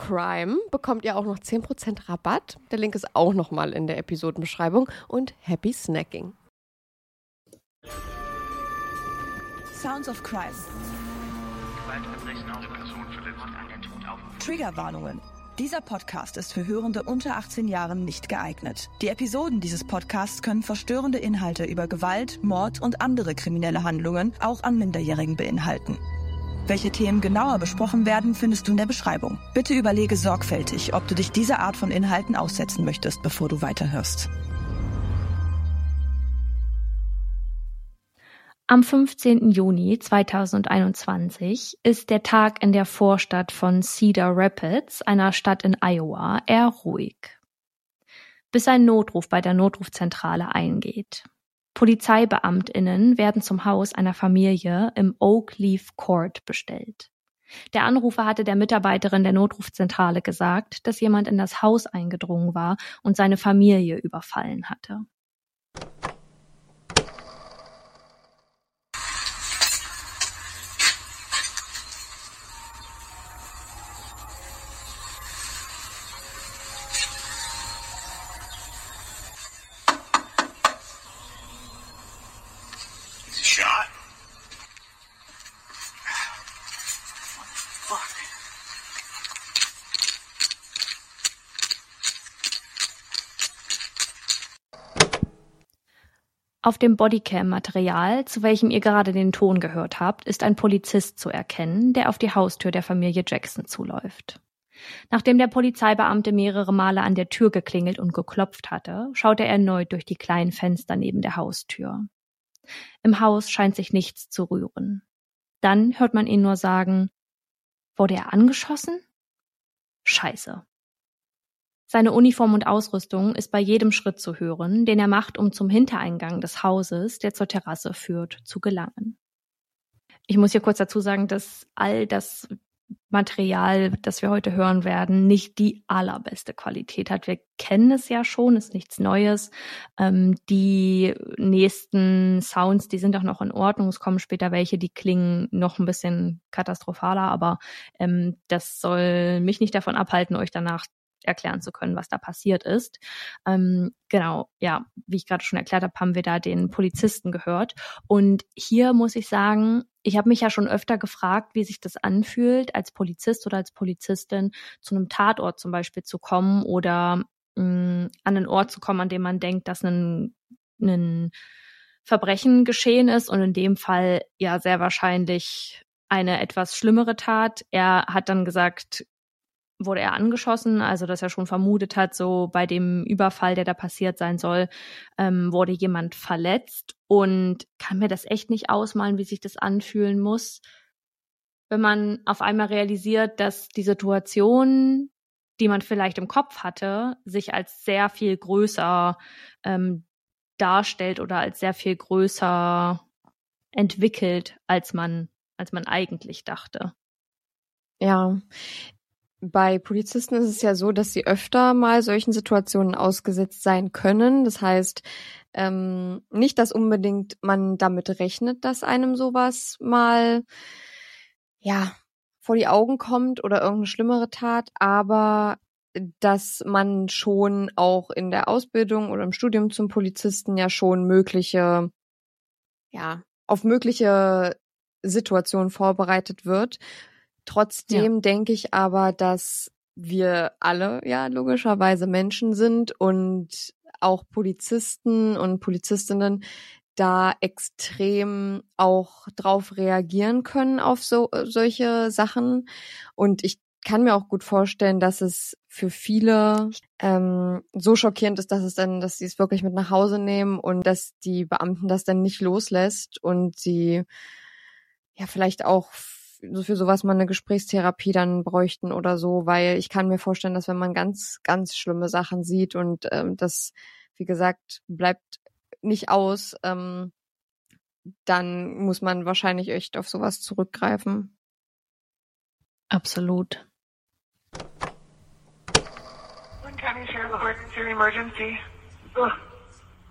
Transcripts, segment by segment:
CRIME bekommt ihr auch noch 10% Rabatt. Der Link ist auch nochmal in der Episodenbeschreibung. Und happy snacking. Sounds of Crime. Triggerwarnungen. Dieser Podcast ist für Hörende unter 18 Jahren nicht geeignet. Die Episoden dieses Podcasts können verstörende Inhalte über Gewalt, Mord und andere kriminelle Handlungen auch an Minderjährigen beinhalten. Welche Themen genauer besprochen werden, findest du in der Beschreibung. Bitte überlege sorgfältig, ob du dich dieser Art von Inhalten aussetzen möchtest, bevor du weiterhörst. Am 15. Juni 2021 ist der Tag in der Vorstadt von Cedar Rapids, einer Stadt in Iowa, eher ruhig. Bis ein Notruf bei der Notrufzentrale eingeht. Polizeibeamtinnen werden zum Haus einer Familie im Oak Leaf Court bestellt. Der Anrufer hatte der Mitarbeiterin der Notrufzentrale gesagt, dass jemand in das Haus eingedrungen war und seine Familie überfallen hatte. Auf dem Bodycam-Material, zu welchem ihr gerade den Ton gehört habt, ist ein Polizist zu erkennen, der auf die Haustür der Familie Jackson zuläuft. Nachdem der Polizeibeamte mehrere Male an der Tür geklingelt und geklopft hatte, schaut er erneut durch die kleinen Fenster neben der Haustür. Im Haus scheint sich nichts zu rühren. Dann hört man ihn nur sagen, wurde er angeschossen? Scheiße. Seine Uniform und Ausrüstung ist bei jedem Schritt zu hören, den er macht, um zum Hintereingang des Hauses, der zur Terrasse führt, zu gelangen. Ich muss hier kurz dazu sagen, dass all das Material, das wir heute hören werden, nicht die allerbeste Qualität hat. Wir kennen es ja schon, ist nichts Neues. Ähm, die nächsten Sounds, die sind auch noch in Ordnung. Es kommen später welche, die klingen noch ein bisschen katastrophaler, aber ähm, das soll mich nicht davon abhalten, euch danach erklären zu können, was da passiert ist. Ähm, genau, ja, wie ich gerade schon erklärt habe, haben wir da den Polizisten gehört. Und hier muss ich sagen, ich habe mich ja schon öfter gefragt, wie sich das anfühlt, als Polizist oder als Polizistin zu einem Tatort zum Beispiel zu kommen oder mh, mm, an einen Ort zu kommen, an dem man denkt, dass ein, ein Verbrechen geschehen ist und in dem Fall ja sehr wahrscheinlich eine etwas schlimmere Tat. Er hat dann gesagt, wurde er angeschossen, also dass er schon vermutet hat, so bei dem Überfall, der da passiert sein soll, ähm, wurde jemand verletzt und kann mir das echt nicht ausmalen, wie sich das anfühlen muss, wenn man auf einmal realisiert, dass die Situation, die man vielleicht im Kopf hatte, sich als sehr viel größer ähm, darstellt oder als sehr viel größer entwickelt, als man, als man eigentlich dachte. Ja, bei Polizisten ist es ja so, dass sie öfter mal solchen Situationen ausgesetzt sein können. Das heißt, ähm, nicht, dass unbedingt man damit rechnet, dass einem sowas mal, ja, vor die Augen kommt oder irgendeine schlimmere Tat, aber dass man schon auch in der Ausbildung oder im Studium zum Polizisten ja schon mögliche, ja, auf mögliche Situationen vorbereitet wird Trotzdem ja. denke ich aber, dass wir alle ja logischerweise Menschen sind und auch Polizisten und Polizistinnen da extrem auch drauf reagieren können auf so solche Sachen. Und ich kann mir auch gut vorstellen, dass es für viele ähm, so schockierend ist, dass es dann, dass sie es wirklich mit nach Hause nehmen und dass die Beamten das dann nicht loslässt und sie ja vielleicht auch so für sowas mal eine Gesprächstherapie dann bräuchten oder so, weil ich kann mir vorstellen, dass wenn man ganz, ganz schlimme Sachen sieht und ähm, das, wie gesagt, bleibt nicht aus, ähm, dann muss man wahrscheinlich echt auf sowas zurückgreifen. Absolut. County Emergency Emergency. Ugh.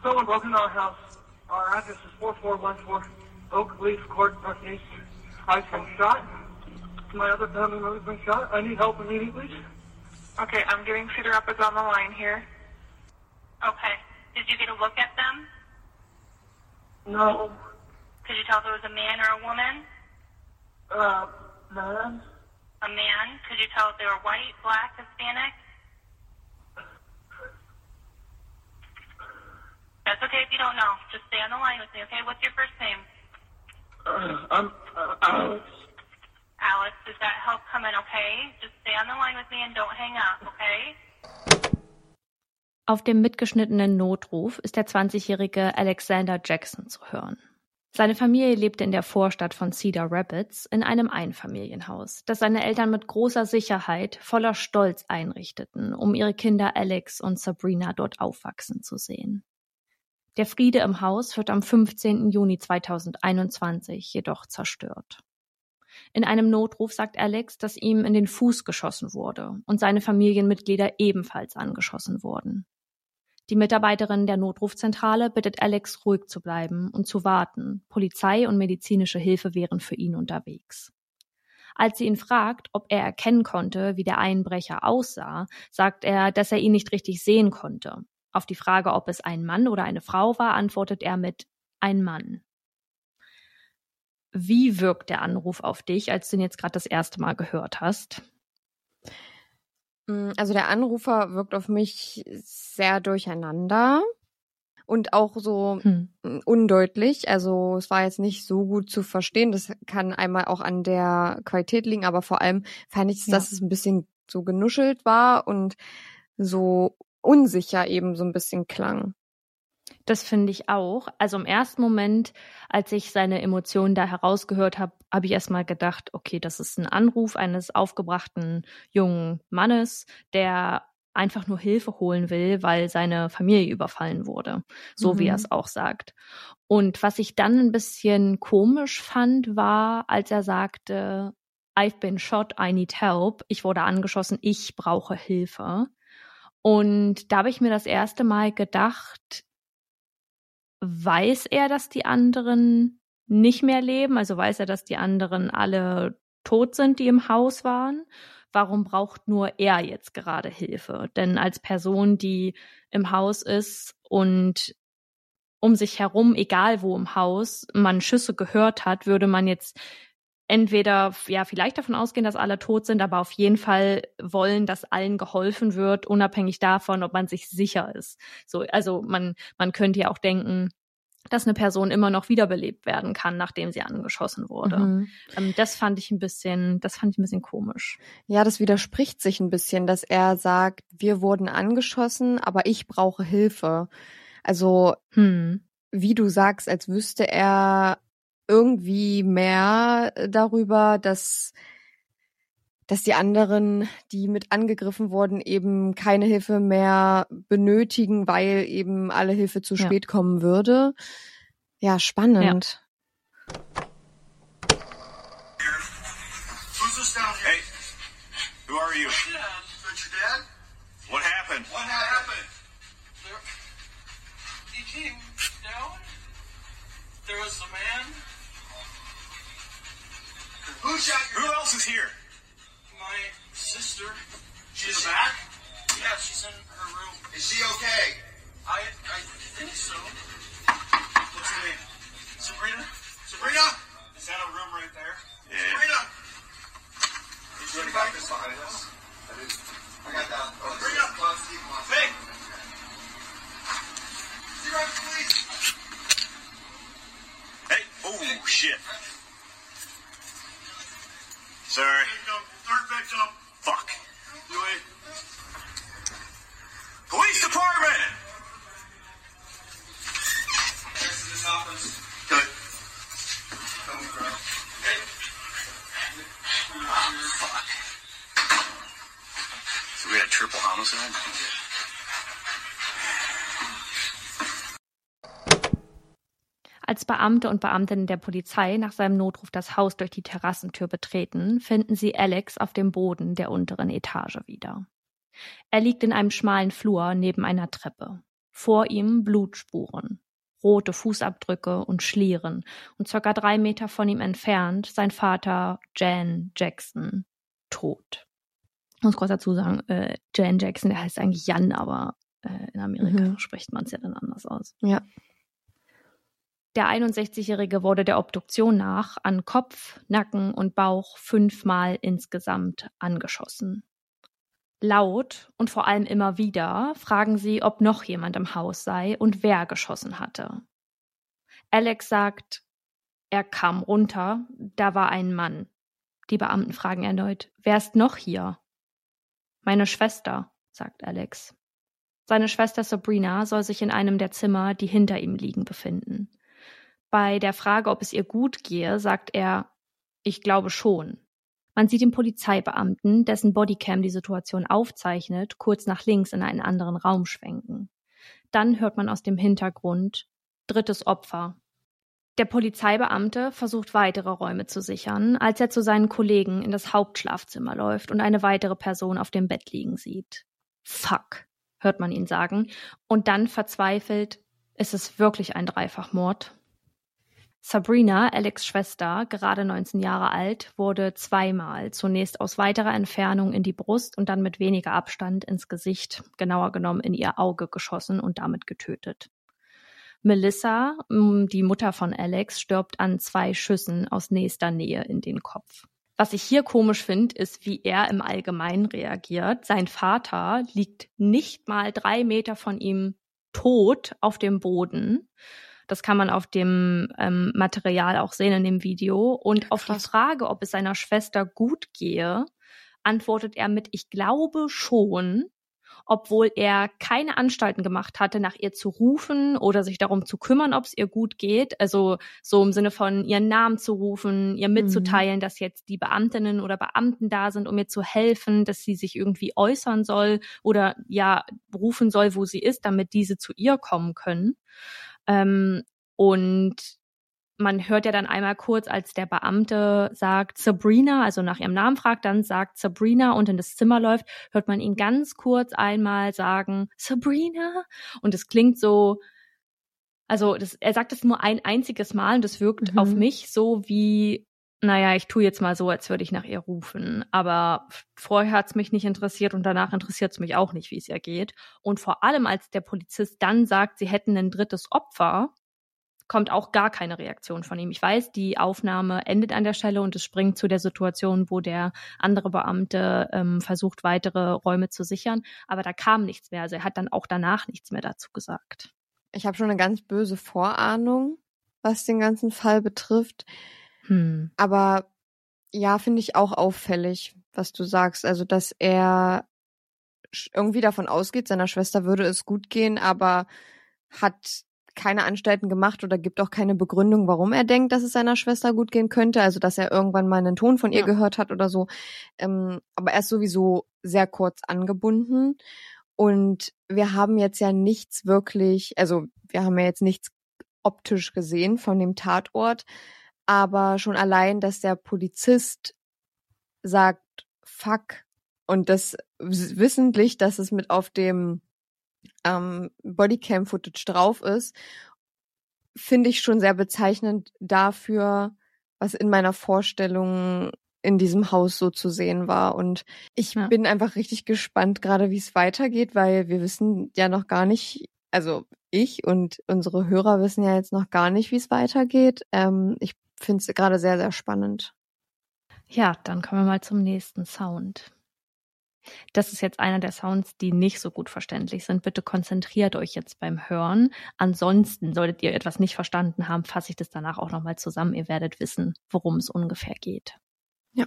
Someone broke into our house. Our address is 4414 Oak Leaf Court, Northeast. I've been shot. My other family member's been shot. I need help immediately. Okay, I'm getting Cedar Rapids on the line here. Okay. Did you get a look at them? No. Could you tell if it was a man or a woman? Uh, man. A man? Could you tell if they were white, black, Hispanic? That's okay if you don't know. Just stay on the line with me, okay? What's your first name? Uh, I'm uh, Alex. Alex, does that help come in okay? Just stay on the line with me and don't hang up, okay? Auf dem mitgeschnittenen Notruf ist der 20-jährige Alexander Jackson zu hören. Seine Familie lebte in der Vorstadt von Cedar Rapids in einem Einfamilienhaus, das seine Eltern mit großer Sicherheit voller Stolz einrichteten, um ihre Kinder Alex und Sabrina dort aufwachsen zu sehen. Der Friede im Haus wird am 15. Juni 2021 jedoch zerstört. In einem Notruf sagt Alex, dass ihm in den Fuß geschossen wurde und seine Familienmitglieder ebenfalls angeschossen wurden. Die Mitarbeiterin der Notrufzentrale bittet Alex ruhig zu bleiben und zu warten. Polizei und medizinische Hilfe wären für ihn unterwegs. Als sie ihn fragt, ob er erkennen konnte, wie der Einbrecher aussah, sagt er, dass er ihn nicht richtig sehen konnte. Auf die Frage, ob es ein Mann oder eine Frau war, antwortet er mit ein Mann. Wie wirkt der Anruf auf dich, als du ihn jetzt gerade das erste Mal gehört hast? Mm, also der Anrufer wirkt auf mich sehr durcheinander. und auch so Hm. undeutlich. Also es war jetzt nicht so gut zu verstehen. Das kann einmal auch an der Qualität liegen, aber vor allem fand ich, Ja. dass es ein bisschen so genuschelt war und so unsicher eben so ein bisschen klang. Das finde ich auch. Also im ersten Moment, als ich seine Emotionen da herausgehört habe, habe ich erstmal gedacht, okay, das ist ein Anruf eines aufgebrachten jungen Mannes, der einfach nur Hilfe holen will, weil seine Familie überfallen wurde, so wie Mhm. er es auch sagt. Und was ich dann ein bisschen komisch fand, war, als er sagte, I've been shot, I need help. Ich wurde angeschossen, ich brauche Hilfe. Und da habe ich mir das erste Mal gedacht, weiß er, dass die anderen nicht mehr leben? Also weiß er, dass die anderen alle tot sind, die im Haus waren? Warum braucht nur er jetzt gerade Hilfe? Denn als Person, die im Haus ist und um sich herum, egal wo im Haus, man Schüsse gehört hat, würde man jetzt entweder ja vielleicht davon ausgehen, dass alle tot sind, aber auf jeden Fall wollen, dass allen geholfen wird, unabhängig davon, ob man sich sicher ist. So, also man man könnte ja auch denken, dass eine Person immer noch wiederbelebt werden kann, nachdem sie angeschossen wurde. Mhm. Ähm, das fand ich ein bisschen, das fand ich ein bisschen komisch. Ja, das widerspricht sich ein bisschen, dass er sagt, wir wurden angeschossen, aber ich brauche Hilfe. Also Hm. wie du sagst, als wüsste er irgendwie mehr darüber, dass, dass die anderen, die mit angegriffen wurden, eben keine Hilfe mehr benötigen, weil eben alle Hilfe zu Ja. spät kommen würde. Ja, spannend. Who's shot Who your else is here? My sister. She's back? Yeah, she's in her room. Is she okay? I I think so. What's her name? Sabrina? Sabrina? Is that a room right there? Yeah. Sabrina! He's running back this behind us. I did. I got that. Oh, Bring this up. is- Bob Steve wants- Hey! Zero, please! Hey, oh shit. Sorry. Third victim. Fuck. Police department! Good. Come okay. Oh, fuck. So we had triple homicide? Beamte und Beamtinnen der Polizei nach seinem Notruf das Haus durch die Terrassentür betreten, finden sie Alex auf dem Boden der unteren Etage wieder. Er liegt in einem schmalen Flur neben einer Treppe. Vor ihm Blutspuren, rote Fußabdrücke und Schlieren und circa drei Meter von ihm entfernt sein Vater Jan Jackson, tot. Ich muss kurz dazu sagen, äh, Jan Jackson, der heißt eigentlich Jan, aber äh, in Amerika Mhm. spricht man es ja dann anders aus. Ja. Der 61-Jährige wurde der Obduktion nach an Kopf, Nacken und Bauch fünfmal insgesamt angeschossen. Laut und vor allem immer wieder fragen sie, ob noch jemand im Haus sei und wer geschossen hatte. Alex sagt, er kam runter, da war ein Mann. Die Beamten fragen erneut, wer ist noch hier? Meine Schwester, sagt Alex. Seine Schwester Sabrina soll sich in einem der Zimmer, die hinter ihm liegen, befinden. Bei der Frage, ob es ihr gut gehe, sagt er, ich glaube schon. Man sieht den Polizeibeamten, dessen Bodycam die Situation aufzeichnet, kurz nach links in einen anderen Raum schwenken. Dann hört man aus dem Hintergrund drittes Opfer. Der Polizeibeamte versucht weitere Räume zu sichern, als er zu seinen Kollegen in das Hauptschlafzimmer läuft und eine weitere Person auf dem Bett liegen sieht. Fuck, hört man ihn sagen, und dann verzweifelt, ist es wirklich ein Dreifachmord? Sabrina, Alex Schwester, gerade 19 Jahre alt, wurde zweimal, zunächst aus weiterer Entfernung in die Brust und dann mit weniger Abstand ins Gesicht, genauer genommen in ihr Auge geschossen und damit getötet. Melissa, m, die Mutter von Alex, stirbt an zwei Schüssen aus nächster Nähe in den Kopf. Was ich hier komisch finde, ist, wie er im Allgemeinen reagiert. Sein Vater liegt nicht mal drei Meter von ihm tot auf dem Boden. Das kann man auf dem ähm, Material auch sehen in dem Video. Und auf die Frage, ob es seiner Schwester gut gehe, antwortet er mit, ich glaube schon obwohl er keine Anstalten gemacht hatte, nach ihr zu rufen oder sich darum zu kümmern, ob es ihr gut geht. Also so im Sinne von ihren Namen zu rufen, ihr mitzuteilen, mhm. dass jetzt die Beamtinnen oder Beamten da sind, um ihr zu helfen, dass sie sich irgendwie äußern soll oder ja rufen soll, wo sie ist, damit diese zu ihr kommen können. Ähm, und man hört ja dann einmal kurz, als der Beamte sagt Sabrina, also nach ihrem Namen fragt, dann sagt Sabrina und in das Zimmer läuft, hört man ihn ganz kurz einmal sagen Sabrina und es klingt so, also das, er sagt es nur ein einziges Mal und das wirkt mhm. auf mich so wie, naja, ich tue jetzt mal so, als würde ich nach ihr rufen. Aber vorher hat es mich nicht interessiert und danach interessiert es mich auch nicht, wie es ihr geht. Und vor allem, als der Polizist dann sagt, sie hätten ein drittes Opfer, kommt auch gar keine Reaktion von ihm. Ich weiß, die Aufnahme endet an der Stelle und es springt zu der Situation, wo der andere Beamte ähm, versucht, weitere Räume zu sichern. Aber da kam nichts mehr. Also er hat dann auch danach nichts mehr dazu gesagt. Ich habe schon eine ganz böse Vorahnung, was den ganzen Fall betrifft. Hm. Aber ja, finde ich auch auffällig, was du sagst. Also, dass er irgendwie davon ausgeht, seiner Schwester würde es gut gehen, aber hat keine Anstalten gemacht oder gibt auch keine Begründung, warum er denkt, dass es seiner Schwester gut gehen könnte. Also, dass er irgendwann mal einen Ton von ihr ja. gehört hat oder so. Ähm, aber er ist sowieso sehr kurz angebunden. Und wir haben jetzt ja nichts wirklich, also wir haben ja jetzt nichts optisch gesehen von dem Tatort. Aber schon allein, dass der Polizist sagt, fuck, und das wissentlich, dass es mit auf dem ähm, Bodycam-Footage drauf ist, finde ich schon sehr bezeichnend dafür, was in meiner Vorstellung in diesem Haus so zu sehen war. Und ich ja. bin einfach richtig gespannt, gerade wie es weitergeht, weil wir wissen ja noch gar nicht, also ich und unsere Hörer wissen ja jetzt noch gar nicht, wie es weitergeht. Ähm, ich finde es gerade sehr, sehr spannend. Ja, dann kommen wir mal zum nächsten Sound. Das ist jetzt einer der Sounds, die nicht so gut verständlich sind. Bitte konzentriert euch jetzt beim Hören. Ansonsten solltet ihr etwas nicht verstanden haben, fasse ich das danach auch nochmal zusammen. Ihr werdet wissen, worum es ungefähr geht. Ja.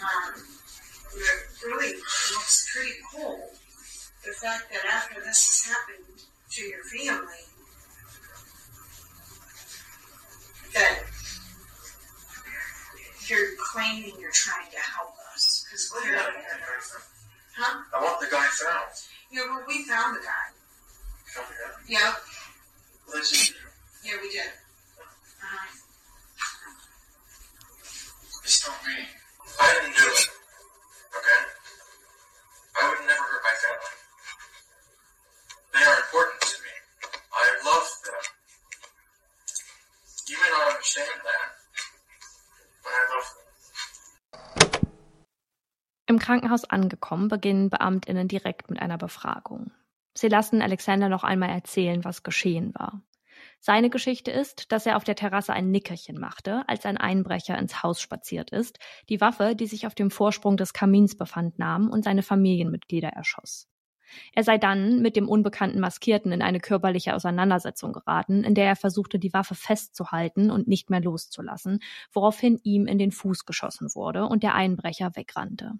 Um, it really looks pretty cold. the fact that after this has happened to your family, that you're claiming you're trying to help us. Because yeah, huh? I want the guy found. Yeah, well, we found the guy. Found the guy? Yeah. Well, Yeah, we did. Uh-huh. It's not me. I didn't Krankenhaus angekommen, beginnen Beamtinnen direkt mit einer Befragung. Sie lassen Alexander noch einmal erzählen, was geschehen war. Seine Geschichte ist, dass er auf der Terrasse ein Nickerchen machte, als ein Einbrecher ins Haus spaziert ist, die Waffe, die sich auf dem Vorsprung des Kamins befand, nahm und seine Familienmitglieder erschoss. Er sei dann mit dem unbekannten Maskierten in eine körperliche Auseinandersetzung geraten, in der er versuchte, die Waffe festzuhalten und nicht mehr loszulassen, woraufhin ihm in den Fuß geschossen wurde und der Einbrecher wegrannte.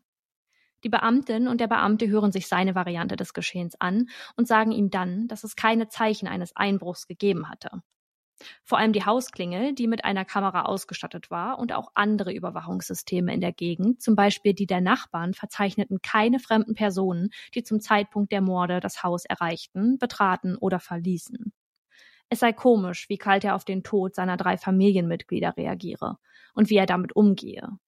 Die Beamtin und der Beamte hören sich seine Variante des Geschehens an und sagen ihm dann, dass es keine Zeichen eines Einbruchs gegeben hatte. Vor allem die Hausklingel, die mit einer Kamera ausgestattet war und auch andere Überwachungssysteme in der Gegend, zum Beispiel die der Nachbarn, verzeichneten keine fremden Personen, die zum Zeitpunkt der Morde das Haus erreichten, betraten oder verließen. Es sei komisch, wie kalt er auf den Tod seiner drei Familienmitglieder reagiere und wie er damit umgehe.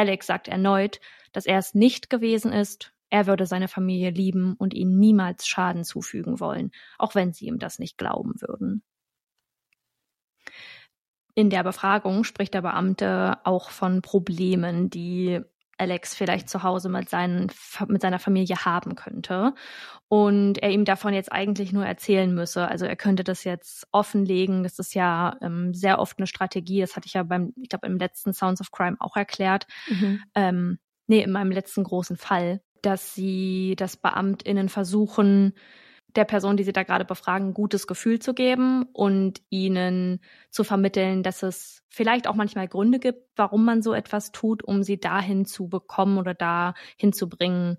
Alex sagt erneut, dass er es nicht gewesen ist, er würde seine Familie lieben und ihnen niemals Schaden zufügen wollen, auch wenn sie ihm das nicht glauben würden. In der Befragung spricht der Beamte auch von Problemen, die Alex vielleicht zu Hause mit, seinen, mit seiner Familie haben könnte. Und er ihm davon jetzt eigentlich nur erzählen müsse. Also er könnte das jetzt offenlegen. Das ist ja ähm, sehr oft eine Strategie. Das hatte ich ja beim, ich glaube, im letzten Sounds of Crime auch erklärt. Mhm. Ähm, nee, in meinem letzten großen Fall, dass sie, dass BeamtInnen versuchen, der Person, die sie da gerade befragen, ein gutes Gefühl zu geben und ihnen zu vermitteln, dass es vielleicht auch manchmal Gründe gibt, warum man so etwas tut, um sie dahin zu bekommen oder dahin zu bringen,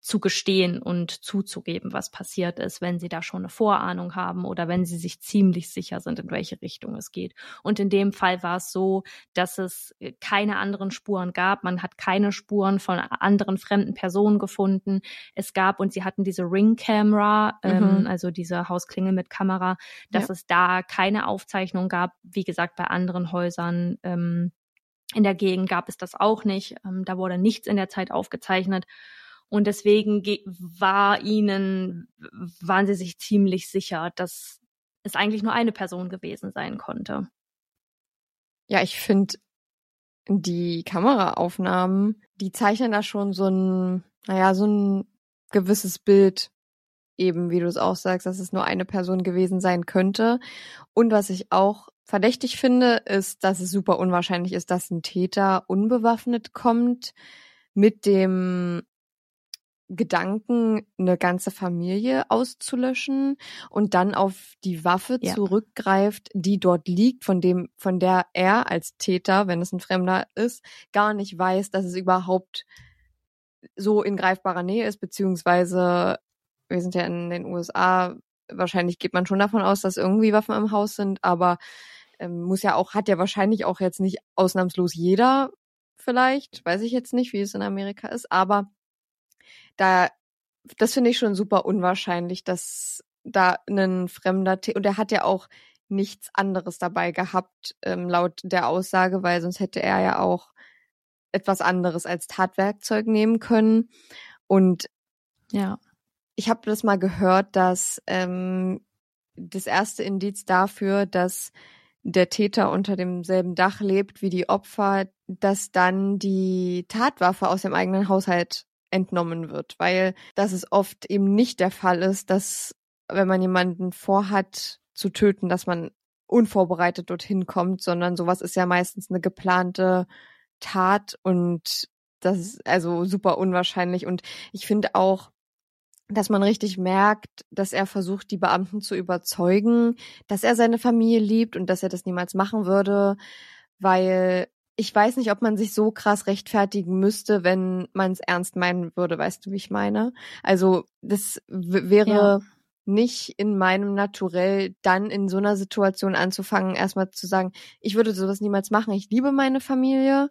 zu gestehen und zuzugeben, was passiert ist, wenn sie da schon eine Vorahnung haben oder wenn sie sich ziemlich sicher sind, in welche Richtung es geht. Und in dem Fall war es so, dass es keine anderen Spuren gab. Man hat keine Spuren von anderen fremden Personen gefunden. Es gab, und sie hatten diese Ring-Camera, ähm, mhm. ähm, also diese Hausklingel mit Kamera, dass ja. es da keine Aufzeichnung gab. Wie gesagt, bei anderen Häusern ähm, in der Gegend gab es das auch nicht. Ähm, da wurde nichts in der Zeit aufgezeichnet. Und deswegen war ihnen, waren sie sich ziemlich sicher, dass es eigentlich nur eine Person gewesen sein konnte. Ja, ich finde, die Kameraaufnahmen, die zeichnen da schon so ein, naja, so ein gewisses Bild, eben wie du es auch sagst, dass es nur eine Person gewesen sein könnte. Und was ich auch verdächtig finde, ist, dass es super unwahrscheinlich ist, dass ein Täter unbewaffnet kommt mit dem Gedanken, eine ganze Familie auszulöschen und dann auf die Waffe ja. zurückgreift, die dort liegt, von dem, von der er als Täter, wenn es ein Fremder ist, gar nicht weiß, dass es überhaupt so in greifbarer Nähe ist, beziehungsweise wir sind ja in den USA, wahrscheinlich geht man schon davon aus, dass irgendwie Waffen im Haus sind, aber ähm, muss ja auch, hat ja wahrscheinlich auch jetzt nicht ausnahmslos jeder vielleicht, weiß ich jetzt nicht, wie es in Amerika ist, aber da, das finde ich schon super unwahrscheinlich, dass da ein fremder, und er hat ja auch nichts anderes dabei gehabt, ähm, laut der Aussage, weil sonst hätte er ja auch etwas anderes als Tatwerkzeug nehmen können. Und ja, ich habe das mal gehört, dass ähm, das erste Indiz dafür, dass der Täter unter demselben Dach lebt wie die Opfer, dass dann die Tatwaffe aus dem eigenen Haushalt entnommen wird, weil das ist oft eben nicht der Fall ist, dass wenn man jemanden vorhat zu töten, dass man unvorbereitet dorthin kommt, sondern sowas ist ja meistens eine geplante Tat und das ist also super unwahrscheinlich. Und ich finde auch, dass man richtig merkt, dass er versucht, die Beamten zu überzeugen, dass er seine Familie liebt und dass er das niemals machen würde, weil ich weiß nicht, ob man sich so krass rechtfertigen müsste, wenn man es ernst meinen würde, weißt du, wie ich meine? Also das wäre ja. nicht in meinem Naturell, dann in so einer Situation anzufangen, erstmal zu sagen, ich würde sowas niemals machen, ich liebe meine Familie.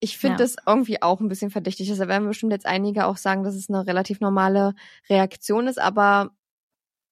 Ich finde ja. das irgendwie auch ein bisschen verdächtig. Da werden bestimmt jetzt einige auch sagen, dass es eine relativ normale Reaktion ist, aber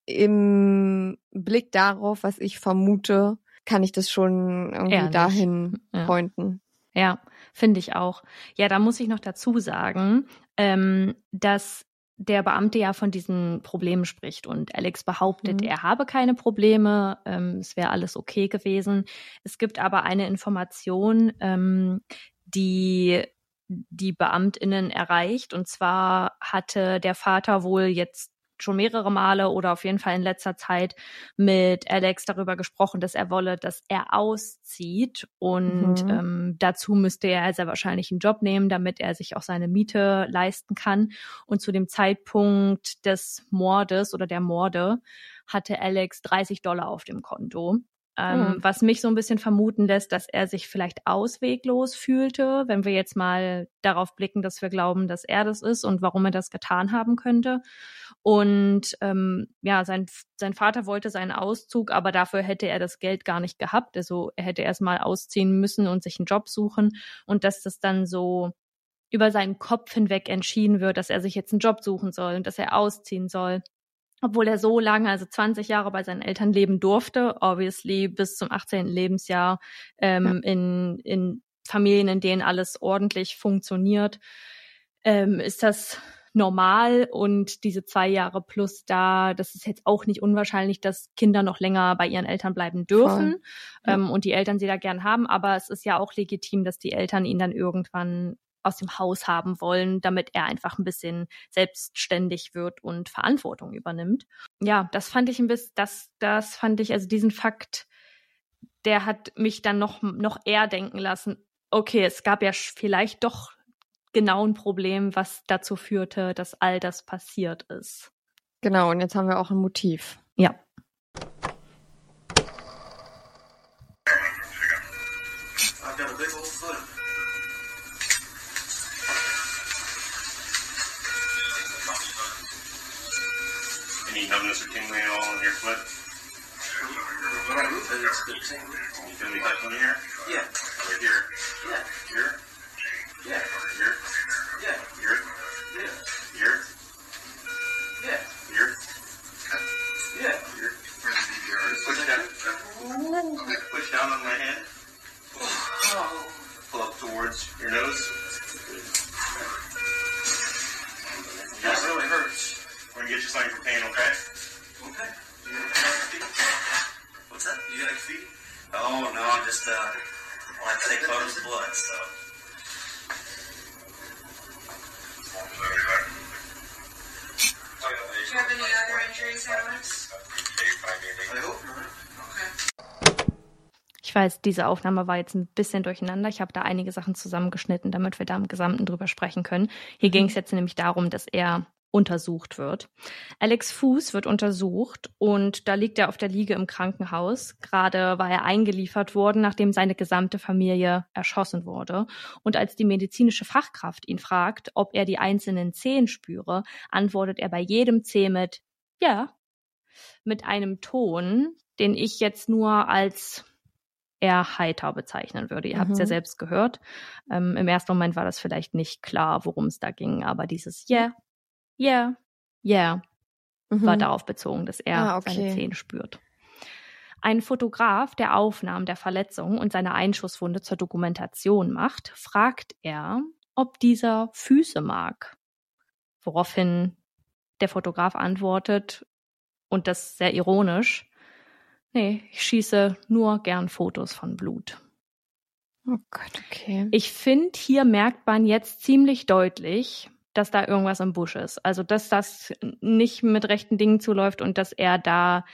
im Blick darauf, was ich vermute, kann ich das schon irgendwie Ehrlich. dahin ja. pointen. Ja, finde ich auch. Ja, da muss ich noch dazu sagen, ähm, dass der Beamte ja von diesen Problemen spricht und Alex behauptet, mhm. er habe keine Probleme, ähm, es wäre alles okay gewesen. Es gibt aber eine Information, ähm, die die Beamtinnen erreicht. Und zwar hatte der Vater wohl jetzt schon mehrere Male oder auf jeden Fall in letzter Zeit mit Alex darüber gesprochen, dass er wolle, dass er auszieht und mhm. ähm, dazu müsste er sehr wahrscheinlich einen Job nehmen, damit er sich auch seine Miete leisten kann. Und zu dem Zeitpunkt des Mordes oder der Morde hatte Alex 30 Dollar auf dem Konto ähm, mhm. was mich so ein bisschen vermuten lässt, dass er sich vielleicht ausweglos fühlte, wenn wir jetzt mal darauf blicken, dass wir glauben, dass er das ist und warum er das getan haben könnte. Und ähm, ja, sein, sein Vater wollte seinen Auszug, aber dafür hätte er das Geld gar nicht gehabt. Also er hätte erst mal ausziehen müssen und sich einen Job suchen und dass das dann so über seinen Kopf hinweg entschieden wird, dass er sich jetzt einen Job suchen soll und dass er ausziehen soll obwohl er so lange, also 20 Jahre bei seinen Eltern leben durfte, obviously bis zum 18. Lebensjahr ähm, ja. in, in Familien, in denen alles ordentlich funktioniert, ähm, ist das normal und diese zwei Jahre plus da, das ist jetzt auch nicht unwahrscheinlich, dass Kinder noch länger bei ihren Eltern bleiben dürfen ja. ähm, und die Eltern sie da gern haben, aber es ist ja auch legitim, dass die Eltern ihn dann irgendwann aus dem Haus haben wollen, damit er einfach ein bisschen selbstständig wird und Verantwortung übernimmt. Ja, das fand ich ein bisschen, das, das fand ich, also diesen Fakt, der hat mich dann noch, noch eher denken lassen, okay, es gab ja vielleicht doch genau ein Problem, was dazu führte, dass all das passiert ist. Genau, und jetzt haben wir auch ein Motiv. Ja. I've got a big old foot. Numbness or tingling at all in your foot? When I move it, it's a bit tingly. You feel me touching here? Yeah. Right here. Yeah. Here? Yeah. Here? Yeah. Here? Yeah. Here? Yeah. Here? Yeah. Here? Push down. Push down on my hand. Pull up towards your nose. We're gonna get you something for pain, okay? Okay. You got feet? What's that? You got feet? Oh no, I'm just uh I like to take photos of blood, so. Do you have any other injuries, Alex? I hope not. Weiß, diese Aufnahme war jetzt ein bisschen durcheinander. Ich habe da einige Sachen zusammengeschnitten, damit wir da im Gesamten drüber sprechen können. Hier ging es jetzt nämlich darum, dass er untersucht wird. Alex Fuß wird untersucht und da liegt er auf der Liege im Krankenhaus. Gerade war er eingeliefert worden, nachdem seine gesamte Familie erschossen wurde. Und als die medizinische Fachkraft ihn fragt, ob er die einzelnen Zehen spüre, antwortet er bei jedem Zeh mit Ja. Mit einem Ton, den ich jetzt nur als eher heiter bezeichnen würde. Ihr habt es ja Mhm. selbst gehört. Ähm, Im ersten Moment war das vielleicht nicht klar, worum es da ging, aber dieses Yeah, yeah, yeah war Mhm. darauf bezogen, dass er Ah, okay. seine Zehen spürt. Ein Fotograf, der Aufnahmen der Verletzung und seine Einschusswunde zur Dokumentation macht, fragt er, ob dieser Füße mag. Woraufhin der Fotograf antwortet, und das sehr ironisch, nee, ich schieße nur gern Fotos von Blut. Oh Gott, okay. Ich finde, hier merkt man jetzt ziemlich deutlich, dass da irgendwas im Busch ist. Also, dass das nicht mit rechten Dingen zuläuft und dass er da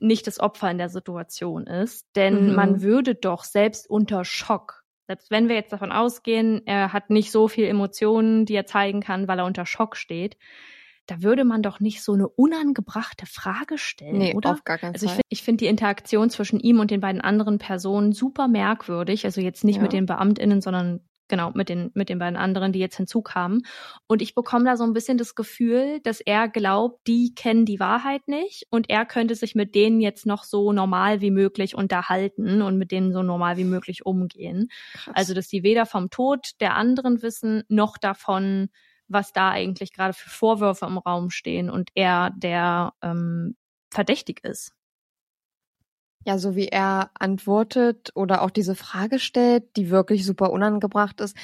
nicht das Opfer in der Situation ist. Denn Mhm. man würde doch selbst unter Schock, selbst wenn wir jetzt davon ausgehen, er hat nicht so viel Emotionen, die er zeigen kann, weil er unter Schock steht, da würde man doch nicht so eine unangebrachte Frage stellen, Nee, oder? auf gar keinen Also ich finde find die Interaktion zwischen ihm und den beiden anderen Personen super merkwürdig. Also jetzt nicht Ja. mit den BeamtInnen, sondern genau mit den, mit den beiden anderen, die jetzt hinzukamen. Und ich bekomme da so ein bisschen das Gefühl, dass er glaubt, die kennen die Wahrheit nicht und er könnte sich mit denen jetzt noch so normal wie möglich unterhalten und mit denen so normal wie möglich umgehen. Krass. Also, dass die weder vom Tod der anderen wissen, noch davon, was da eigentlich gerade für Vorwürfe im Raum stehen und er der ähm, verdächtig ist. Ja, so wie er antwortet oder auch diese Frage stellt, die wirklich super unangebracht ist,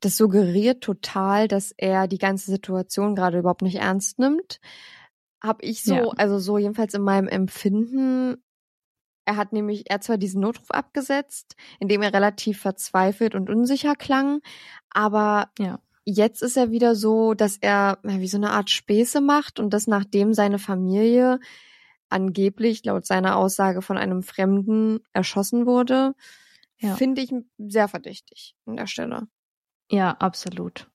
das suggeriert total, dass er die ganze Situation gerade überhaupt nicht ernst nimmt. Hab ich so, Ja. also so jedenfalls in meinem Empfinden. Er hat nämlich, er hat zwar diesen Notruf abgesetzt, in dem er relativ verzweifelt und unsicher klang, aber Ja. Jetzt ist er wieder so, dass er wie so eine Art Späße macht und das nachdem seine Familie angeblich laut seiner Aussage von einem Fremden erschossen wurde, Ja. finde ich sehr verdächtig an der Stelle. Ja, absolut.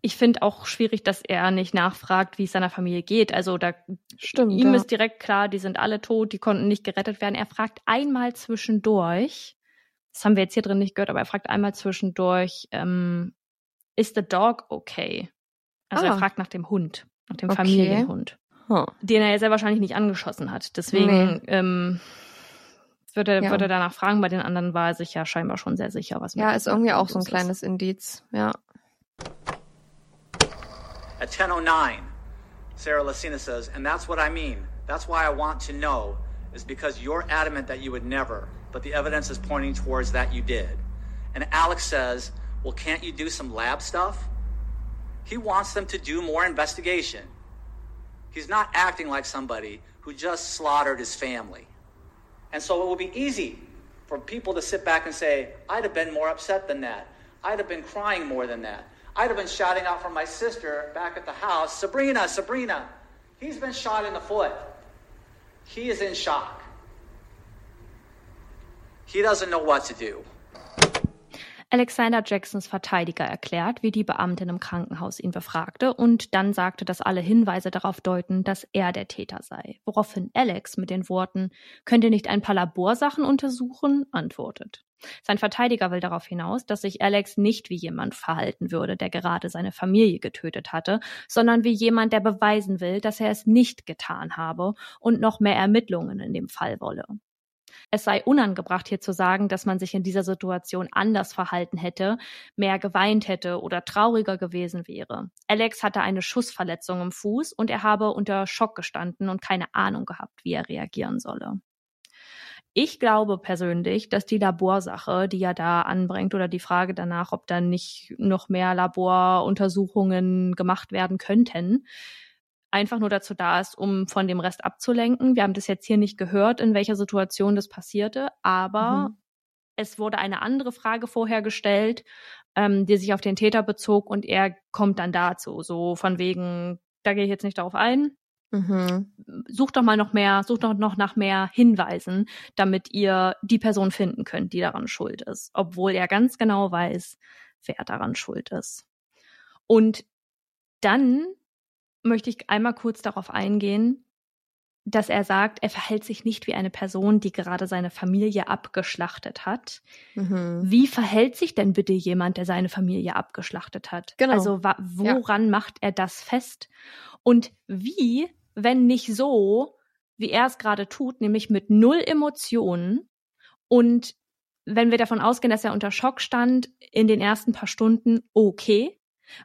Ich finde auch schwierig, dass er nicht nachfragt, wie es seiner Familie geht. Also da Stimmt. ihm ja. ist direkt klar, die sind alle tot, die konnten nicht gerettet werden. Er fragt einmal zwischendurch, das haben wir jetzt hier drin nicht gehört, aber er fragt einmal zwischendurch, ähm, is the dog okay? Also Ah. er fragt nach dem Hund, nach dem Okay. Familienhund, Huh. den er ja sehr wahrscheinlich nicht angeschossen hat. Deswegen ähm, würde, Ja. würde er danach fragen. Bei den anderen war er sich ja scheinbar schon sehr sicher, was Ja, ist irgendwie auch so ein ist. kleines Indiz. Ja. At 10:09, Sarah Lucina says, and that's what I mean. That's why I want to know, is because you're adamant that you would never, but the evidence is pointing towards that you did. And Alex says, well, can't you do some lab stuff? He wants them to do more investigation. He's not acting like somebody who just slaughtered his family. And so it will be easy for people to sit back and say, I'd have been more upset than that. I'd have been crying more than that. I'd have been shouting out for my sister back at the house, Sabrina, Sabrina, he's been shot in the foot. He is in shock. He doesn't know what to do. Alexander Jacksons Verteidiger erklärt, wie die Beamtin im Krankenhaus ihn befragte und dann sagte, dass alle Hinweise darauf deuten, dass er der Täter sei. Woraufhin Alex mit den Worten, könnt ihr nicht ein paar Laborsachen untersuchen, antwortet. Sein Verteidiger will darauf hinaus, dass sich Alex nicht wie jemand verhalten würde, der gerade seine Familie getötet hatte, sondern wie jemand, der beweisen will, dass er es nicht getan habe und noch mehr Ermittlungen in dem Fall wolle. Es sei unangebracht, hier zu sagen, dass man sich in dieser Situation anders verhalten hätte, mehr geweint hätte oder trauriger gewesen wäre. Alex hatte eine Schussverletzung im Fuß und er habe unter Schock gestanden und keine Ahnung gehabt, wie er reagieren solle. Ich glaube persönlich, dass die Laborsache, die er da anbringt, oder die Frage danach, ob dann nicht noch mehr Laboruntersuchungen gemacht werden könnten, einfach nur dazu da ist, um von dem Rest abzulenken. Wir haben das jetzt hier nicht gehört, in welcher Situation das passierte, aber mhm. es wurde eine andere Frage vorher gestellt, ähm, die sich auf den Täter bezog und er kommt dann dazu, so von wegen, da gehe ich jetzt nicht darauf ein. Mhm. Sucht doch mal noch mehr, sucht doch noch nach mehr Hinweisen, damit ihr die Person finden könnt, die daran schuld ist, obwohl er ganz genau weiß, wer daran schuld ist. Und dann möchte ich einmal kurz darauf eingehen, dass er sagt, er verhält sich nicht wie eine Person, die gerade seine Familie abgeschlachtet hat. Mhm. Wie verhält sich denn bitte jemand, der seine Familie abgeschlachtet hat? Genau. Also woran ja. macht er das fest? Und wie, wenn nicht so, wie er es gerade tut, nämlich mit null Emotionen und wenn wir davon ausgehen, dass er unter Schock stand in den ersten paar Stunden, okay.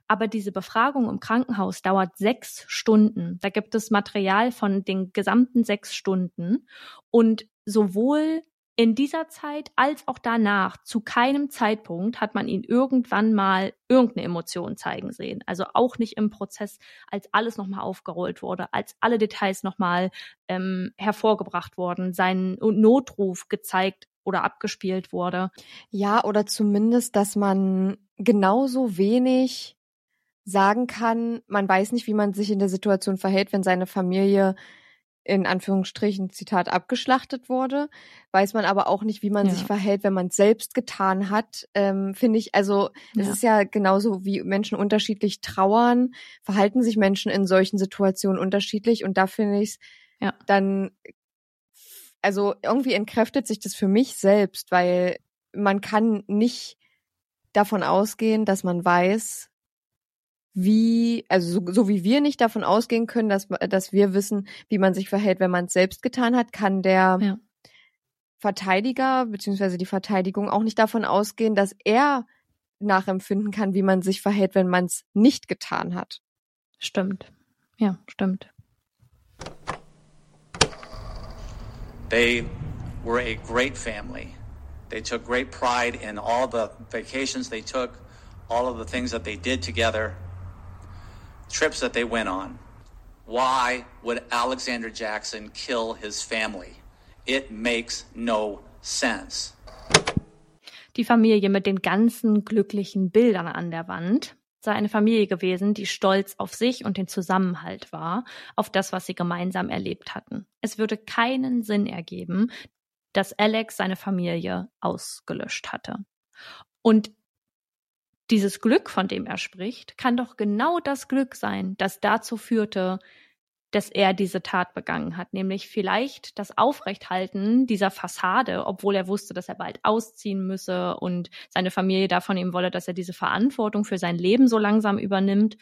Aber diese Befragung im Krankenhaus dauert sechs Stunden. Da gibt es Material von den gesamten sechs Stunden. Und sowohl in dieser Zeit als auch danach, zu keinem Zeitpunkt hat man ihn irgendwann mal irgendeine Emotion zeigen sehen. Also auch nicht im Prozess, als alles nochmal aufgerollt wurde, als alle Details nochmal ähm, hervorgebracht wurden, seinen Notruf gezeigt oder abgespielt wurde. Ja, oder zumindest, dass man genauso wenig sagen kann, man weiß nicht, wie man sich in der Situation verhält, wenn seine Familie in Anführungsstrichen Zitat abgeschlachtet wurde, weiß man aber auch nicht, wie man ja. sich verhält, wenn man es selbst getan hat. Ähm, Finde ich, also es ja. ist ja genauso wie Menschen unterschiedlich trauern, verhalten sich Menschen in solchen Situationen unterschiedlich und da finde ich es ja. dann, also irgendwie entkräftet sich das für mich selbst, weil man kann nicht davon ausgehen, dass man weiß, wie, also so, so, wie wir nicht davon ausgehen können, dass, dass wir wissen, wie man sich verhält, wenn man es selbst getan hat, kann der ja. Verteidiger beziehungsweise die Verteidigung auch nicht davon ausgehen, dass er nachempfinden kann, wie man sich verhält, wenn man es nicht getan hat. Stimmt. Ja, stimmt. They were a great family. They took great pride in all the vacations they took, all of the things that they did together, trips that they went on. Why would Alexander Jackson kill his family? It makes no sense. Die Familie mit den ganzen glücklichen Bildern an der Wand sei eine Familie gewesen, die stolz auf sich und den Zusammenhalt war, auf das, was sie gemeinsam erlebt hatten. Es würde keinen Sinn ergeben, dass Alex seine Familie ausgelöscht hatte. Und dieses Glück, von dem er spricht, kann doch genau das Glück sein, das dazu führte, dass er diese Tat begangen hat, nämlich vielleicht das Aufrechthalten dieser Fassade, obwohl er wusste, dass er bald ausziehen müsse und seine Familie da von ihm wolle, dass er diese Verantwortung für sein Leben so langsam übernimmt.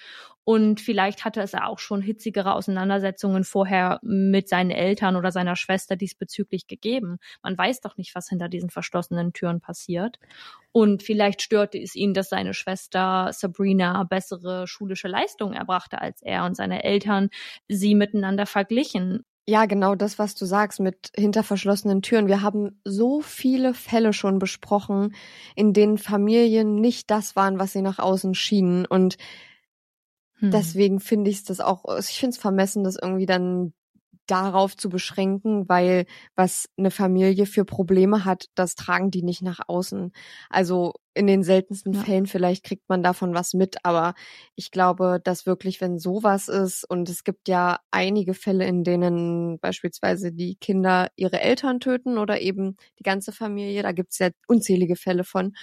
Und vielleicht hatte es auch schon hitzigere Auseinandersetzungen vorher mit seinen Eltern oder seiner Schwester diesbezüglich gegeben. Man weiß doch nicht, was hinter diesen verschlossenen Türen passiert. Und vielleicht störte es ihn, dass seine Schwester Sabrina bessere schulische Leistungen erbrachte als er und seine Eltern sie miteinander verglichen. Ja, genau das, was du sagst mit hinter verschlossenen Türen. Wir haben so viele Fälle schon besprochen, in denen Familien nicht das waren, was sie nach außen schienen. Und hm. deswegen finde ich es das auch, ich finde es vermessen, das irgendwie dann darauf zu beschränken, weil was eine Familie für Probleme hat, das tragen die nicht nach außen. Also in den seltensten ja. Fällen vielleicht kriegt man davon was mit, aber ich glaube, dass wirklich, wenn sowas ist, und es gibt ja einige Fälle, in denen beispielsweise die Kinder ihre Eltern töten oder eben die ganze Familie, da gibt es ja unzählige Fälle von.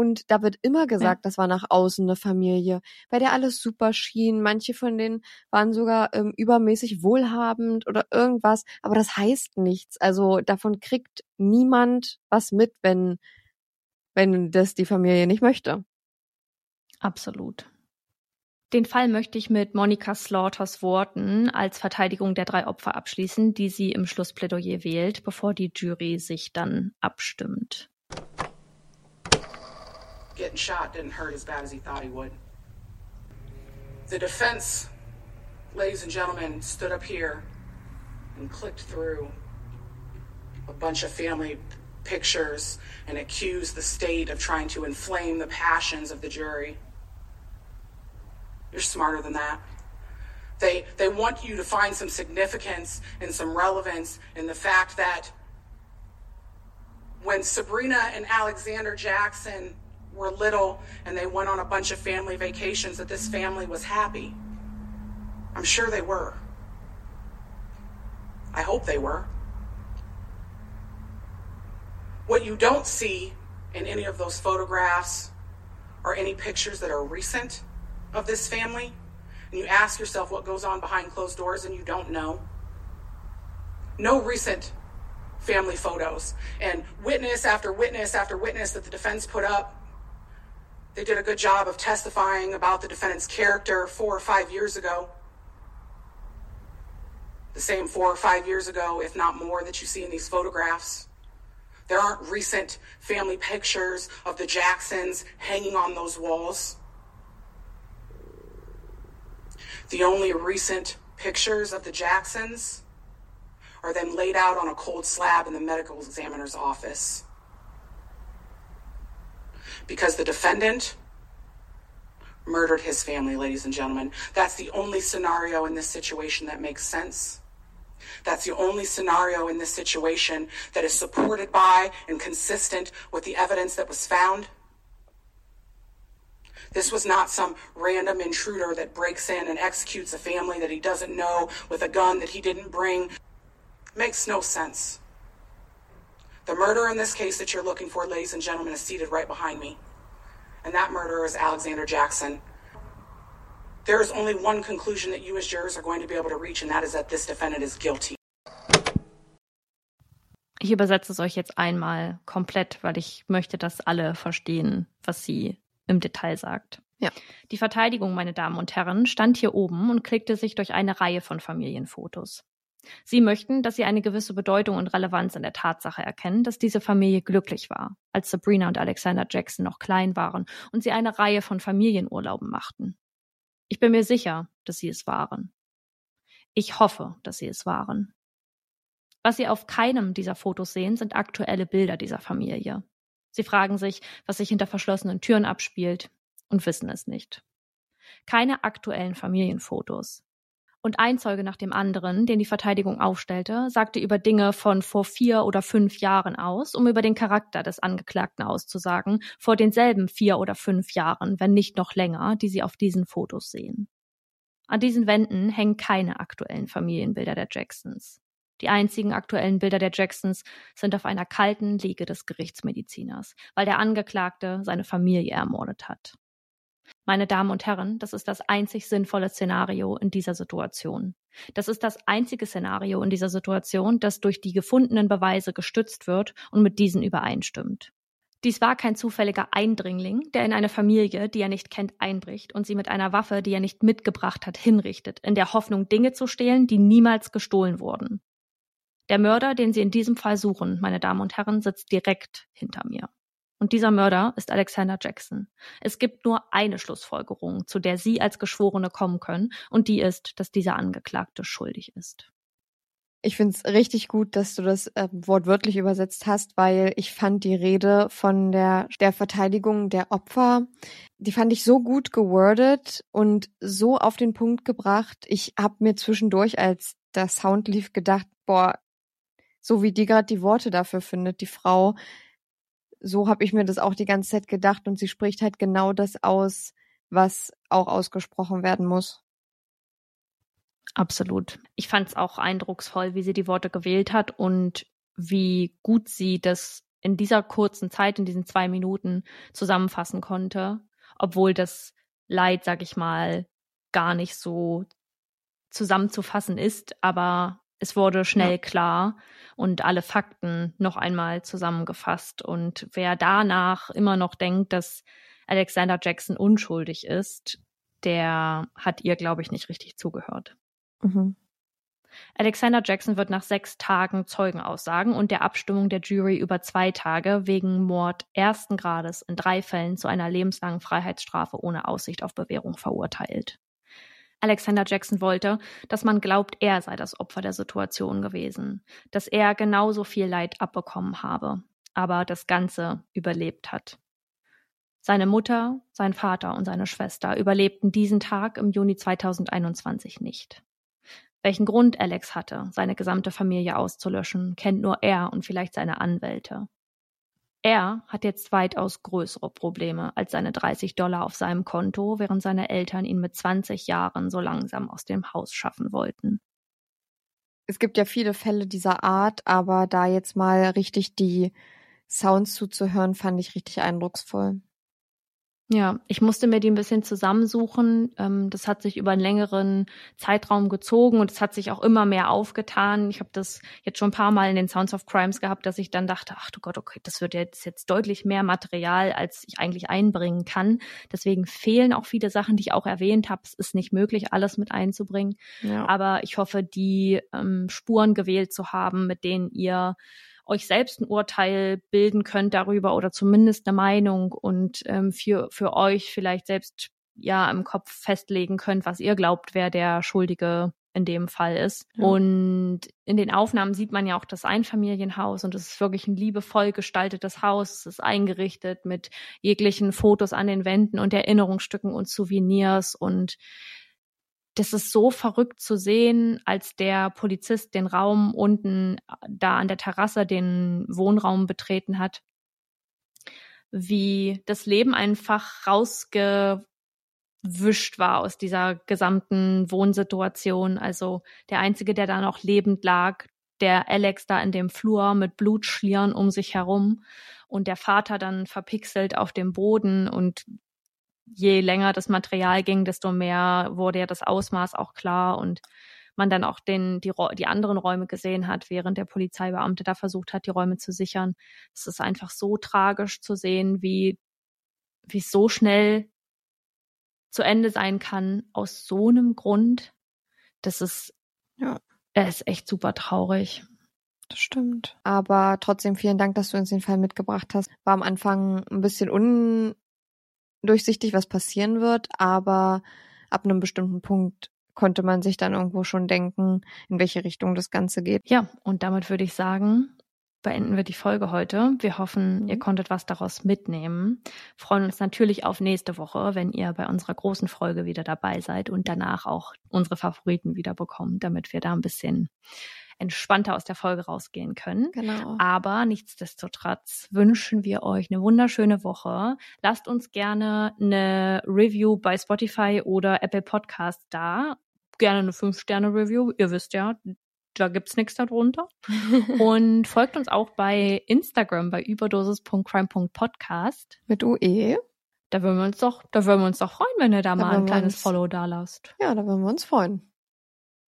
Und da wird immer gesagt, ja. das war nach außen eine Familie, bei der alles super schien. Manche von denen waren sogar ähm, übermäßig wohlhabend oder irgendwas. Aber das heißt nichts. Also davon kriegt niemand was mit, wenn, wenn das die Familie nicht möchte. Absolut. Den Fall möchte ich mit Monika Slaughters Worten als Verteidigung der drei Opfer abschließen, die sie im Schlussplädoyer wählt, bevor die Jury sich dann abstimmt. Getting shot didn't hurt as bad as he thought he would. The defense, ladies and gentlemen, stood up here and clicked through a bunch of family pictures and accused the state of trying to inflame the passions of the jury. You're smarter than that. They, they want you to find some significance and some relevance in the fact that when Sabrina and Alexander Jackson were little and they went on a bunch of family vacations that this family was happy. I'm sure they were. I hope they were. What you don't see in any of those photographs or any pictures that are recent of this family, and you ask yourself what goes on behind closed doors and you don't know. No recent family photos. And witness after witness after witness that the defense put up they did a good job of testifying about the defendant's character four or five years ago. The same four or five years ago, if not more, that you see in these photographs. There aren't recent family pictures of the Jacksons hanging on those walls. The only recent pictures of the Jacksons are then laid out on a cold slab in the medical examiner's office because the defendant murdered his family, ladies and gentlemen. That's the only scenario in this situation that makes sense. That's the only scenario in this situation that is supported by and consistent with the evidence that was found. This was not some random intruder that breaks in and executes a family that he doesn't know with a gun that he didn't bring. Makes no sense. The murderer in this case that you're looking for, ladies and gentlemen, is seated right behind me. And that murderer is Alexander Jackson. There is only one conclusion that you as jurors are going to be able to reach, and that is that this defendant is guilty. Ich übersetze es euch jetzt einmal komplett, weil ich möchte, dass alle verstehen, was sie im Detail sagt. Ja. Die Verteidigung, meine Damen und Herren, stand hier oben und klickte sich durch eine Reihe von Familienfotos. Sie möchten, dass sie eine gewisse Bedeutung und Relevanz in der Tatsache erkennen, dass diese Familie glücklich war, als Sabrina und Alexander Jackson noch klein waren und sie eine Reihe von Familienurlauben machten. Ich bin mir sicher, dass sie es waren. Ich hoffe, dass sie es waren. Was Sie auf keinem dieser Fotos sehen, sind aktuelle Bilder dieser Familie. Sie fragen sich, was sich hinter verschlossenen Türen abspielt und wissen es nicht. Keine aktuellen Familienfotos, und ein Zeuge nach dem anderen, den die Verteidigung aufstellte, sagte über Dinge von vor vier oder fünf Jahren aus, um über den Charakter des Angeklagten auszusagen, vor denselben vier oder fünf Jahren, wenn nicht noch länger, die sie auf diesen Fotos sehen. An diesen Wänden hängen keine aktuellen Familienbilder der Jacksons. Die einzigen aktuellen Bilder der Jacksons sind auf einer kalten Liege des Gerichtsmediziners, weil der Angeklagte seine Familie ermordet hat. Meine Damen und Herren, das ist das einzig sinnvolle Szenario in dieser Situation. Das ist das einzige Szenario in dieser Situation, das durch die gefundenen Beweise gestützt wird und mit diesen übereinstimmt. Dies war kein zufälliger Eindringling, der in eine Familie, die er nicht kennt, einbricht und sie mit einer Waffe, die er nicht mitgebracht hat, hinrichtet, in der Hoffnung, Dinge zu stehlen, die niemals gestohlen wurden. Der Mörder, den Sie in diesem Fall suchen, meine Damen und Herren, sitzt direkt hinter mir. Und dieser Mörder ist Alexander Jackson. Es gibt nur eine Schlussfolgerung, zu der Sie als Geschworene kommen können, und die ist, dass dieser Angeklagte schuldig ist. Ich finde es richtig gut, dass du das äh, wortwörtlich übersetzt hast, weil ich fand die Rede von der, der Verteidigung der Opfer, die fand ich so gut gewordet und so auf den Punkt gebracht. Ich habe mir zwischendurch, als der Sound lief, gedacht, boah, so wie die gerade die Worte dafür findet, die Frau, so habe ich mir das auch die ganze Zeit gedacht und sie spricht halt genau das aus, was auch ausgesprochen werden muss. Absolut. Ich fand es auch eindrucksvoll, wie sie die Worte gewählt hat und wie gut sie das in dieser kurzen Zeit, in diesen zwei Minuten zusammenfassen konnte, obwohl das Leid, sag ich mal, gar nicht so zusammenzufassen ist, aber es wurde schnell ja. klar und alle Fakten noch einmal zusammengefasst. Und wer danach immer noch denkt, dass Alexander Jackson unschuldig ist, der hat ihr, glaube ich, nicht richtig zugehört. Mhm. Alexander Jackson wird nach sechs Tagen Zeugenaussagen und der Abstimmung der Jury über zwei Tage wegen Mord ersten Grades in drei Fällen zu einer lebenslangen Freiheitsstrafe ohne Aussicht auf Bewährung verurteilt. Alexander Jackson wollte, dass man glaubt, er sei das Opfer der Situation gewesen, dass er genauso viel Leid abbekommen habe, aber das Ganze überlebt hat. Seine Mutter, sein Vater und seine Schwester überlebten diesen Tag im Juni 2021 nicht. Welchen Grund Alex hatte, seine gesamte Familie auszulöschen, kennt nur er und vielleicht seine Anwälte. Er hat jetzt weitaus größere Probleme als seine 30 Dollar auf seinem Konto, während seine Eltern ihn mit 20 Jahren so langsam aus dem Haus schaffen wollten. Es gibt ja viele Fälle dieser Art, aber da jetzt mal richtig die Sounds zuzuhören, fand ich richtig eindrucksvoll. Ja, ich musste mir die ein bisschen zusammensuchen. Ähm, das hat sich über einen längeren Zeitraum gezogen und es hat sich auch immer mehr aufgetan. Ich habe das jetzt schon ein paar Mal in den Sounds of Crimes gehabt, dass ich dann dachte, ach du Gott, okay, das wird jetzt, jetzt deutlich mehr Material, als ich eigentlich einbringen kann. Deswegen fehlen auch viele Sachen, die ich auch erwähnt habe. Es ist nicht möglich, alles mit einzubringen. Ja. Aber ich hoffe, die ähm, Spuren gewählt zu haben, mit denen ihr euch selbst ein Urteil bilden könnt darüber oder zumindest eine Meinung und ähm, für, für euch vielleicht selbst ja im Kopf festlegen könnt, was ihr glaubt, wer der Schuldige in dem Fall ist. Ja. Und in den Aufnahmen sieht man ja auch das Einfamilienhaus und es ist wirklich ein liebevoll gestaltetes Haus. Es ist eingerichtet mit jeglichen Fotos an den Wänden und Erinnerungsstücken und Souvenirs und das ist so verrückt zu sehen, als der Polizist den Raum unten äh, da an der Terrasse, den Wohnraum betreten hat, wie das Leben einfach rausgewischt war aus dieser gesamten Wohnsituation. Also der Einzige, der da noch lebend lag, der Alex da in dem Flur mit Blutschlieren um sich herum und der Vater dann verpixelt auf dem Boden und je länger das Material ging, desto mehr wurde ja das Ausmaß auch klar und man dann auch den, die, die anderen Räume gesehen hat, während der Polizeibeamte da versucht hat, die Räume zu sichern. Es ist einfach so tragisch zu sehen, wie, wie es so schnell zu Ende sein kann aus so einem Grund. Das ist, ja, er ist echt super traurig. Das stimmt. Aber trotzdem vielen Dank, dass du uns den Fall mitgebracht hast. War am Anfang ein bisschen un durchsichtig, was passieren wird, aber ab einem bestimmten Punkt konnte man sich dann irgendwo schon denken, in welche Richtung das Ganze geht. Ja, und damit würde ich sagen, beenden wir die Folge heute. Wir hoffen, ihr mhm. konntet was daraus mitnehmen. Freuen uns natürlich auf nächste Woche, wenn ihr bei unserer großen Folge wieder dabei seid und danach auch unsere Favoriten wieder bekommt, damit wir da ein bisschen entspannter aus der Folge rausgehen können. Genau. Aber nichtsdestotrotz wünschen wir euch eine wunderschöne Woche. Lasst uns gerne eine Review bei Spotify oder Apple Podcast da. Gerne eine 5-Sterne-Review. Ihr wisst ja, da gibt's nichts darunter. und folgt uns auch bei Instagram bei überdosis.crime.podcast. Mit UE. Da würden wir uns doch, da würden wir uns doch freuen, wenn ihr da, da mal ein kleines uns, Follow da lasst. Ja, da würden wir uns freuen.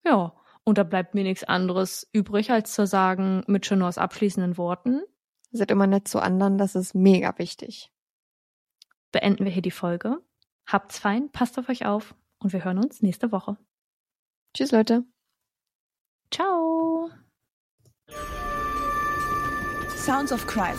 Ja. Und da bleibt mir nichts anderes übrig, als zu sagen, mit Chenors abschließenden Worten. Seid immer nett zu anderen, das ist mega wichtig. Beenden wir hier die Folge. Habt's fein, passt auf euch auf und wir hören uns nächste Woche. Tschüss, Leute. Ciao. Sounds of Crime.